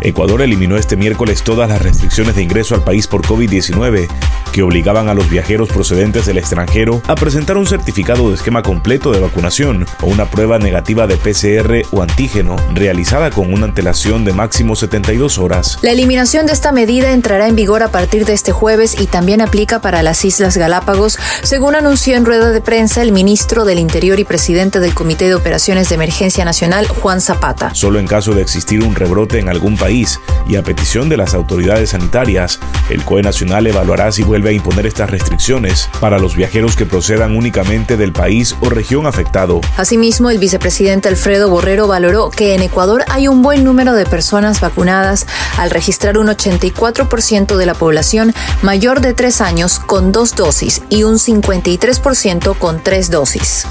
Ecuador eliminó este miércoles todas las restricciones de ingreso al país por COVID-19 que obligaban a los viajeros procedentes del extranjero a presentar un certificado de esquema completo de vacunación o una prueba negativa de PCR o antígeno realizada con una antelación de máximo 72 horas. La eliminación de esta medida entrará en vigor a partir de este jueves y también aplica para las Islas Galápagos, según anunció en rueda de prensa el ministro del Interior y presidente del Comité de Operaciones de Emergencia Nacional, Juan Zapata. Solo en caso de existir un rebrote en algún país y a petición de las autoridades sanitarias, el COE Nacional evaluará si vuelve a imponer estas restricciones para los viajeros que procedan únicamente del país o región afectado. Asimismo, el vicepresidente Alfredo Borrero valoró que en Ecuador hay un buen número de personas vacunadas al registrar un 84% de la población mayor de tres años con dos dosis y un 53% con tres dosis.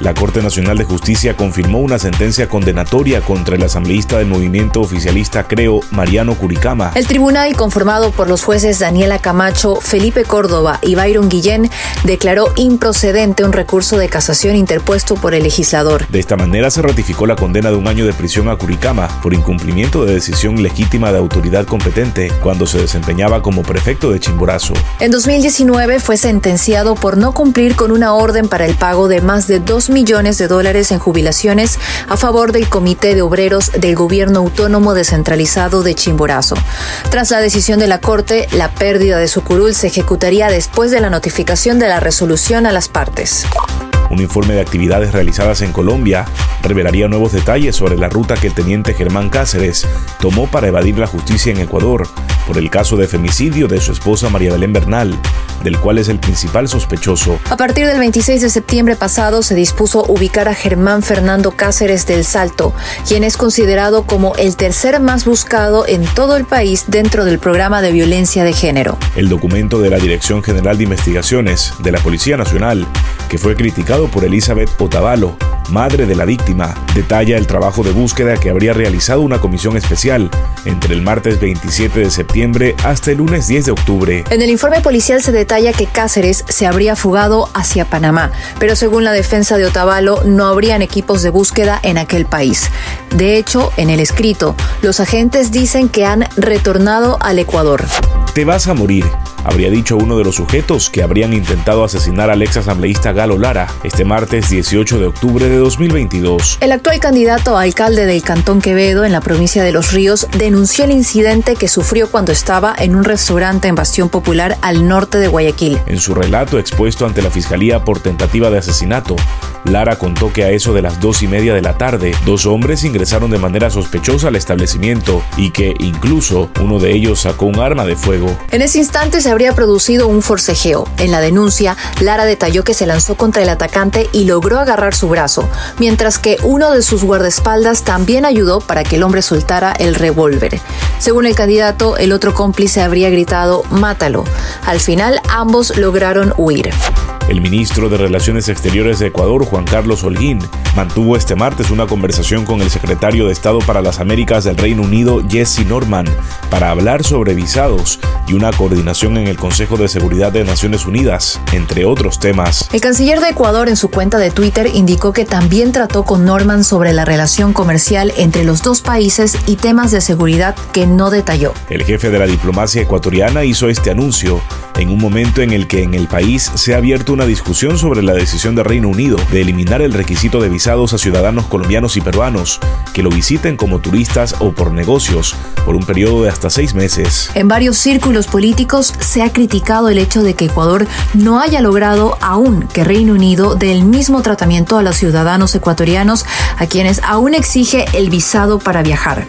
La Corte Nacional de Justicia confirmó una sentencia condenatoria contra el asambleísta del movimiento oficialista Creo, Mariano Curicama. El tribunal, conformado por los jueces Daniela Camacho, Felipe Córdoba y Byron Guillén, declaró improcedente un recurso de casación interpuesto por el legislador. De esta manera se ratificó la condena de un año de prisión a Curicama por incumplimiento de decisión legítima de autoridad competente cuando se desempeñaba como prefecto de Chimborazo. En 2019 fue sentenciado por no cumplir con una orden para el pago de más de 2 millones de dólares en jubilaciones a favor del Comité de Obreros del Gobierno Autónomo Descentralizado de Chimborazo. Tras la decisión de la Corte, la pérdida de su curul se ejecutaría después de la notificación de la resolución a las partes. Un informe de actividades realizadas en Colombia revelaría nuevos detalles sobre la ruta que el teniente Germán Cáceres tomó para evadir la justicia en Ecuador por el caso de femicidio de su esposa María Belén Bernal, del cual es el principal sospechoso. A partir del 26 de septiembre pasado se dispuso ubicar a Germán Fernando Cáceres del Salto, quien es considerado como el tercer más buscado en todo el país dentro del programa de violencia de género. El documento de la Dirección General de Investigaciones de la Policía Nacional, que fue criticado por Elizabeth Otavalo, madre de la víctima, detalla el trabajo de búsqueda que habría realizado una comisión especial entre el martes 27 de septiembre hasta el lunes 10 de octubre. En el informe policial se detalla que Cáceres se habría fugado hacia Panamá, pero según la defensa de Otavalo no habrían equipos de búsqueda en aquel país. De hecho, en el escrito, los agentes dicen que han retornado al Ecuador. Te vas a morir habría dicho uno de los sujetos que habrían intentado asesinar al ex asambleísta Galo Lara este martes 18 de octubre de 2022. El actual candidato a alcalde del Cantón Quevedo en la provincia de Los Ríos denunció el incidente que sufrió cuando estaba en un restaurante en Bastión Popular al norte de Guayaquil. En su relato expuesto ante la fiscalía por tentativa de asesinato, Lara contó que a eso de las dos y media de la tarde, dos hombres ingresaron de manera sospechosa al establecimiento y que incluso uno de ellos sacó un arma de fuego. En ese instante se habría producido un forcejeo. En la denuncia, Lara detalló que se lanzó contra el atacante y logró agarrar su brazo, mientras que uno de sus guardaespaldas también ayudó para que el hombre soltara el revólver. Según el candidato, el otro cómplice habría gritado, mátalo. Al final, ambos lograron huir. El ministro de Relaciones Exteriores de Ecuador, Juan Carlos Holguín, mantuvo este martes una conversación con el secretario de Estado para las Américas del Reino Unido, Jesse Norman, para hablar sobre visados y una coordinación en el Consejo de Seguridad de Naciones Unidas, entre otros temas. El canciller de Ecuador en su cuenta de Twitter indicó que también trató con Norman sobre la relación comercial entre los dos países y temas de seguridad que no detalló. El jefe de la diplomacia ecuatoriana hizo este anuncio en un momento en el que en el país se ha abierto una discusión sobre la decisión del Reino Unido de eliminar el requisito de visados a ciudadanos colombianos y peruanos que lo visiten como turistas o por negocios por un periodo de hasta seis meses. En varios círculos políticos se ha criticado el hecho de que Ecuador no haya logrado aún que Reino Unido dé el mismo tratamiento a los ciudadanos ecuatorianos a quienes aún exige el visado para viajar.